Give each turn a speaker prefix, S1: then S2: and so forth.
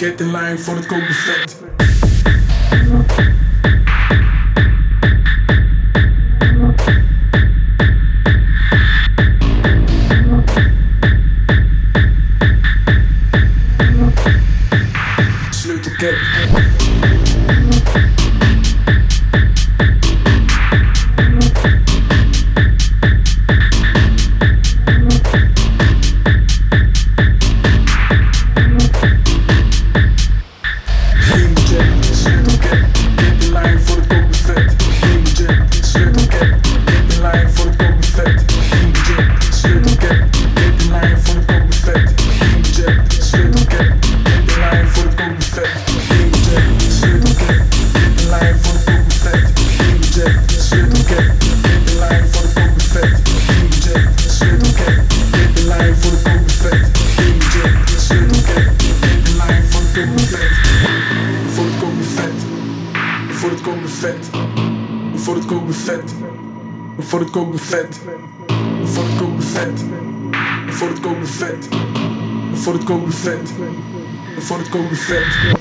S1: get in line voor
S2: het koopbuffet. go to set.